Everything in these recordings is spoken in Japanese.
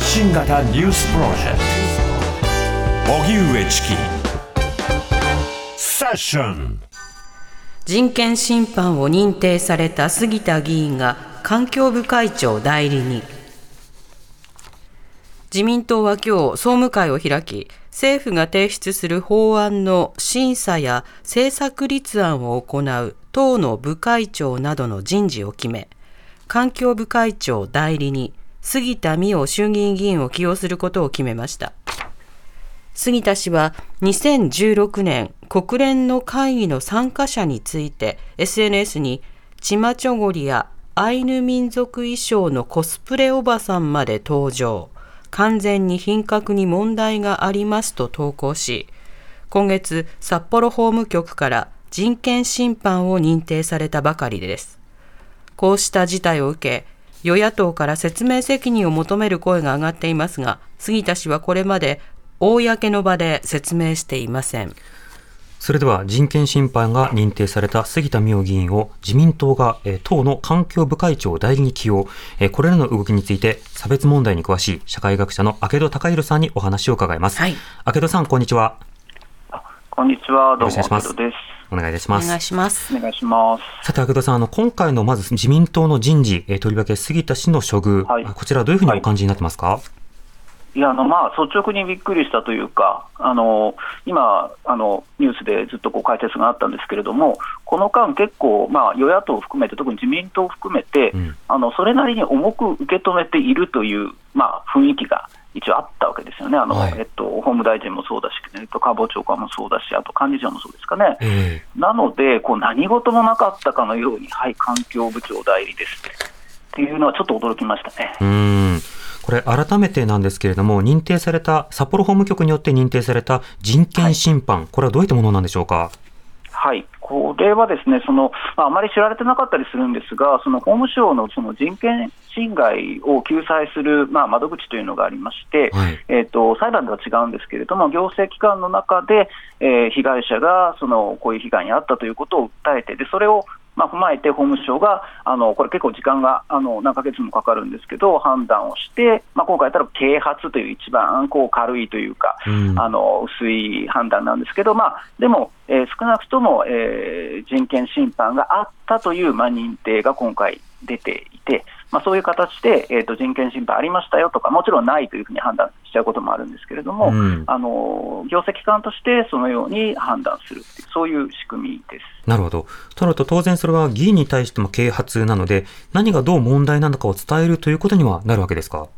発信型ニュースプロジェクト。荻上チキ。セッション。人権侵犯を認定された杉田議員が環境部会長代理に自民党は今日総務会を開き政府が提出する法案の審査や政策立案を行う党の部会長などの人事を決め環境部会長代理に杉田水脈衆議院議員を起用することを決めました。杉田氏は2016年国連の会議の参加者について SNS にチマチョゴリやアイヌ民族衣装のコスプレおばさんまで登場。完全に品格に問題がありますと投稿し今月札幌法務局から人権侵犯を認定されたばかりです。こうした事態を受け与野党から説明責任を求める声が上がっていますが杉田氏はこれまで公の場で説明していませんそれでは人権侵犯が認定された杉田水脈議員を自民党が、え党の環境部会長代理に起用、えこれらの動きについて差別問題に詳しい社会学者の明戸隆弘さんにお話を伺います。はい、明戸さん、こんにちは。こんにちは、どうも明戸です。お願いいたします。お願いします。お願いします。さて、明戸さん、あの、今回のまず自民党の人事、えとりわけ杉田氏の処遇、はい、こちらどういうふうにお感じになってますか、はいいやあのまあ率直にびっくりしたというか、あの今あの、ニュースでずっとこう解説があったんですけれども、この間、結構、まあ、与野党を含めて、特に自民党を含めて、うん、あのそれなりに重く受け止めているという、まあ、雰囲気が一応あったわけですよね、あの、はい、えっと、法務大臣もそうだし、えっと、官房長官もそうだし、あと幹事長もそうですかね、えー、なのでこう、何事もなかったかのように、はい、環境部長代理です。っていうのは、ちょっと驚きましたね。うん。これ、改めてなんですけれども、認定された、札幌法務局によって認定された人権侵犯、はい、これはどういったものなんでしょうか？はい、これはですねその、まあ、あまり知られてなかったりするんですが、その法務省のその人権侵害を救済する、まあ、窓口というのがありまして、はい、えーと、裁判では違うんですけれども、行政機関の中で、えー、被害者がそのこういう被害に遭ったということを訴えて、でそれをまあ、踏まえて法務省が、あのこれ結構時間があの何ヶ月もかかるんですけど、判断をして、まあ、今回やったら啓発という一番こう軽いというか、うん、あの薄い判断なんですけど、まあ、でも、えー、少なくとも、えー、人権侵犯があったという、まあ、認定が今回出ていて、まあ、そういう形で、えーと、人権侵犯ありましたよとか、もちろんないというふうに判断しちゃうこともあるんですけれども、うん、あの業績機関としてそのように判断するっていう、そういう仕組みです。なるほど。となると、当然それは議員に対しても啓発なので、何がどう問題なのかを伝えるということにはなるわけですか？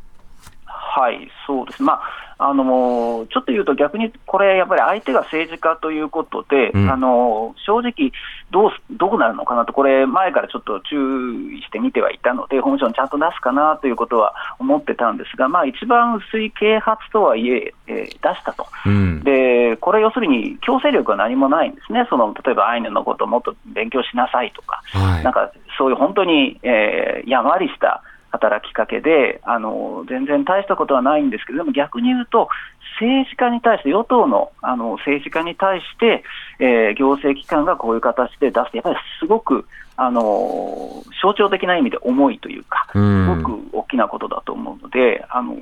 はい、そうです。まああのちょっと言うと、逆にこれ、やっぱり相手が政治家ということで、うん、あの正直どう、どうなるのかなと、これ、前からちょっと注意して見てはいたので、法務省にちゃんと出すかなということは思ってたんですが、まあ、一番薄い啓発とはいええー、出したと、うん、で、これ、要するに強制力は何もないんですね、その例えばアイヌのことをもっと勉強しなさいとか、はい、なんかそういう本当に、えー、やんわりした働きかけであの、全然大したことはないんですけど、でも逆に言うと、政治家に対して、与党のあの政治家に対して、えー、行政機関がこういう形で出すやっぱりすごくあの象徴的な意味で重いというか、すごく大きなことだと思うので、あの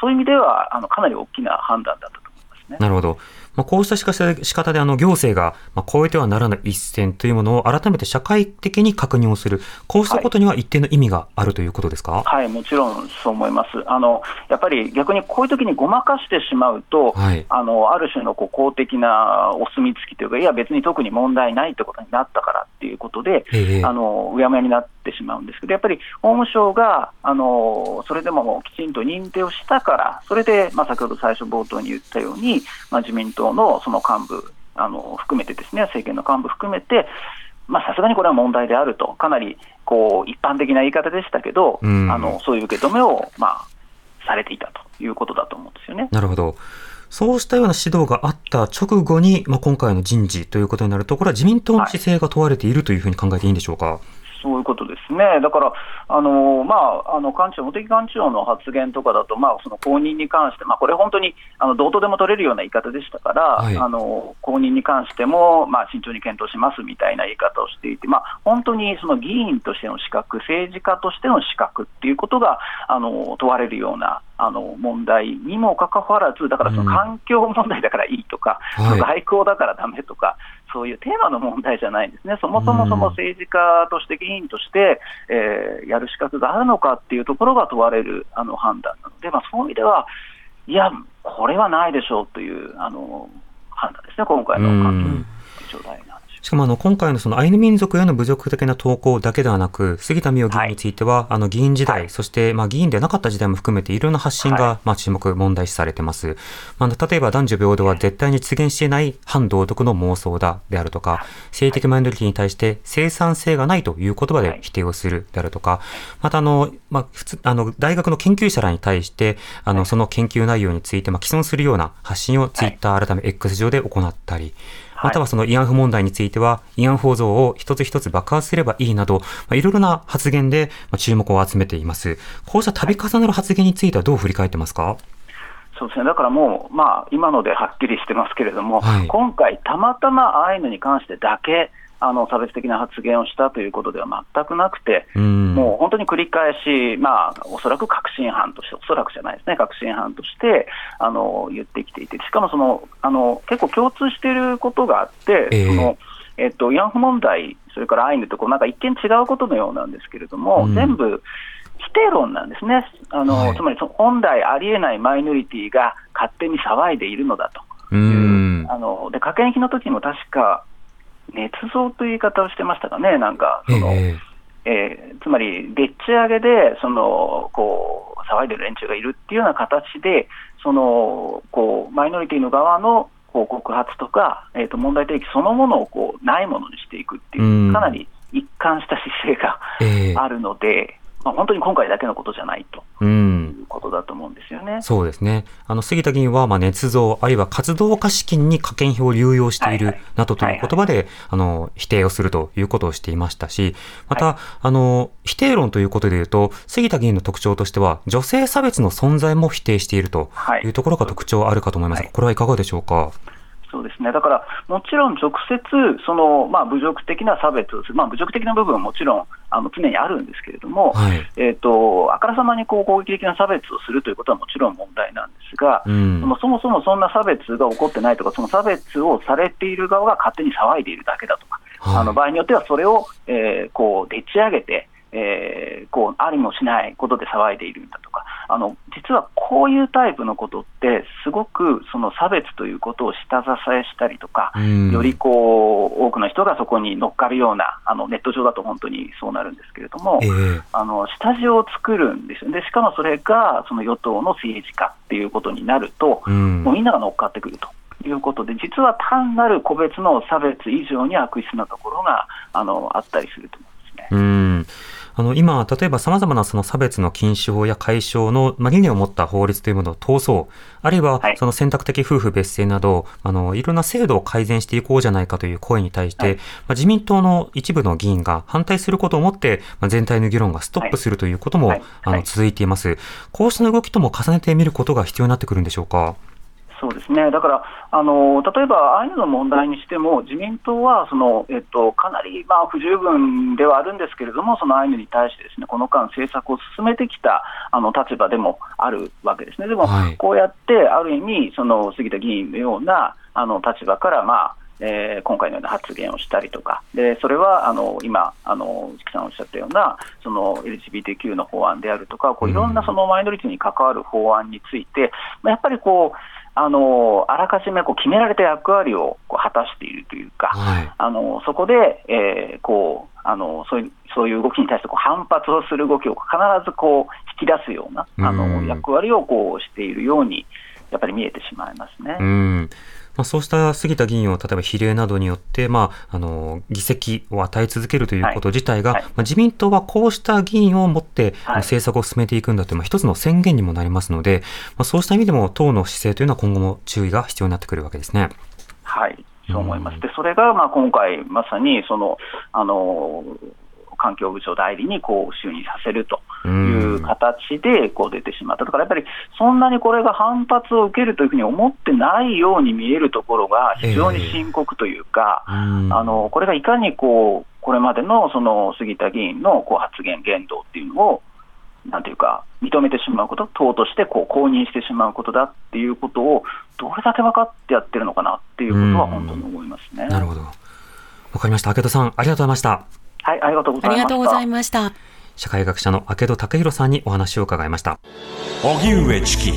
そういう意味ではあのかなり大きな判断だったと思いますね。なるほど。まあ、こうした仕方であの行政が、まあ、越えてはならない一線というものを改めて社会的に確認をする、こうしたことには一定の意味があるということですか、はい、はい、もちろんそう思います。あのやっぱり逆にこういう時にごまかしてしまうと、はい、あのある種のこう公的なお墨付きというか、いや、別に特に問題ないってことになったからっていうことで、えー、あのうやむやになってしまうんですけど、やっぱり法務省があのそれでもきちんと認定をしたから、それで、まあ、先ほど最初冒頭に言ったように、まあ、自民党のその幹部あの含めてですね政権の幹部含めてさすがにこれは問題であると、かなりこう一般的な言い方でしたけど、うん、あのそういう受け止めを、まあ、されていたということだと思うんですよね。なるほどそうしたような指導があった直後に、まあ、今回の人事ということになると、これは自民党の姿勢が問われているというふうに考えていいんでしょうか？そういうことね、だから、あのまあ、あの幹事長、茂木幹事長の発言とかだと、まあ、その後任に関して、まあ、これ、本当にあのどうとでも取れるような言い方でしたから、はい、あの後任に関しても、まあ、慎重に検討しますみたいな言い方をしていて、まあ、本当にその議員としての資格、政治家としての資格っていうことがあの問われるようなあの問題にもかかわらず、だからその環境問題だからいいとか、うん、外交だからだめとか、そういうテーマの問題じゃないんですね、そもそもその政治家として、議員として、えー、やる資格があるのかっていうところが問われるあの判断なので、まあ、そういう意味では、いや、これはないでしょうというあの判断ですね、今回の環境大な。しかもあの今回のそのアイヌ民族への侮辱的な投稿だけではなく、杉田水脈議員については、はい、あの議員時代、はい、そしてまあ議員でなかった時代も含めていろんな発信がまあ注目、問題視されてます。まあ、例えば男女平等は絶対に実現していない反道徳の妄想だであるとか、性的マイノリティに対して生産性がないという言葉で否定をするであるとか、またあの、まあ、普通、あの、大学の研究者らに対して、あの、その研究内容について、まあ、既存するような発信をツイッター改め X 上で行ったり、またはその慰安婦問題については、慰安婦像を一つ一つ爆発すればいいなど、まあ、いろいろな発言で注目を集めています。こうした度重なる発言についてはどう振り返ってますか？そうですね、だからもう、まあ、今のではっきりしてますけれども、はい、今回、たまたまアイヌに関してだけ、あの差別的な発言をしたということでは全くなくて、うもう本当に繰り返し、まあ、おそらく確信犯として、おそらくじゃないですね、確信犯としてあの言ってきていて、しかもそのあの結構共通していることがあって、えー、そのえっと、慰安婦問題、それからアイヌとこうなんか一見違うことのようなんですけれども、うん、全部、否定論なんですね、あの、はい、つまり本来ありえないマイノリティが勝手に騒いでいるのだという、あので加計費の時も確か、捏造という言い方をしてましたかね、なんか、その、えー、えー、つまり、でっち上げで、その、こう、騒いでる連中がいるっていうような形で、その、こう、マイノリティの側のこう告発とか、えー、と問題提起そのものをこうないものにしていくっていう、かなり一貫した姿勢があるので、まあ、本当に今回だけのことじゃないと。いうことだと思うんですよね。そうですね。あの、杉田議員は、まあ、捏造、あるいは活動家資金に加計費を流用している、などという言葉で、あの、否定をするということをしていましたし、また、はい、あの、否定論ということでいうと、杉田議員の特徴としては、女性差別の存在も否定しているというところが特徴あるかと思いますが、これはいかがでしょうか？そうですね、だからもちろん直接、そのまあ、侮辱的な差別まあ、侮辱的な部分はもちろんあの常にあるんですけれども、はい、えーと、あからさまにこう攻撃的な差別をするということはもちろん問題なんですが、うん、そもそもそんな差別が起こってないとか、その差別をされている側が勝手に騒いでいるだけだとか、はい、あの場合によってはそれを、えー、こうでっち上げて、えー、こうありもしないことで騒いでいるんだとか、あの実はこういうタイプのことって、すごくその差別ということを下支えしたりとか、よりこう多くの人がそこに乗っかるような、あのネット上だと本当にそうなるんですけれども、えー、あの下地を作るんですよでしかもそれがその与党の政治家っていうことになると、もうみんなが乗っかってくると。いうことで、実は単なる個別の差別以上に悪質なところがあのあったりすると思うんですね。うんあの、今、例えば様々なその差別の禁止法や解消の、まあ、理念を持った法律というものを通そう。あるいは、その選択的夫婦別姓など、あの、いろんな制度を改善していこうじゃないかという声に対して、はい、まあ、自民党の一部の議員が反対することをもって、まあ、全体の議論がストップするということも、あの、続いています。こうした動きとも重ねてみることが必要になってくるんでしょうか？そうですね、だからあの例えばアイヌの問題にしても、自民党はその、えっと、かなり、まあ、不十分ではあるんですけれども、そのアイヌに対してですねこの間、政策を進めてきたあの立場でもあるわけですね、でも、はい、こうやってある意味、その杉田議員のようなあの立場から、まあ、えー、今回のような発言をしたりとか、でそれはあの今、あの木さんおっしゃったようなその LGBTQ の法案であるとか、こういろんなそのマイノリティに関わる法案について、やっぱりこう、あのあらかじめこう決められた役割をこう果たしているというか、はい、あのそこで、えー、こうあのそういうそういう動きに対してこう反発をする動きを必ずこう引き出すようなあの役割をこうしているように、やっぱり見えてしまいますね。うんまあ、そうした杉田議員を例えば比例などによって、まあ、あの議席を与え続けるということ自体が、はい。はい、まあ、自民党はこうした議員を持って、政策を進めていくんだという、まあ、一つの宣言にもなりますので、まあ、そうした意味でも党の姿勢というのは今後も注意が必要になってくるわけですね。はい。そう思います。で、それがまあ今回まさにそのあの環境部長代理にこう就任させるという形でこう出てしまった、だからやっぱりそんなにこれが反発を受けるというふうに思ってないように見えるところが非常に深刻というか、えー、あのこれがいかにこうこれまでのその杉田議員のこう発言、言動っていうのを、なんていうか、認めてしまうこと、党としてこう公認してしまうことだっていうことを、どれだけ分かってやってるのかなっていうことは本当に思いますね。なるほど。わかりました。明戸さん、ありがとうございました。はい、ありがとうございました。ありがとうございました。社会学者の明戸武弘さんにお話を伺いました。荻上チキ。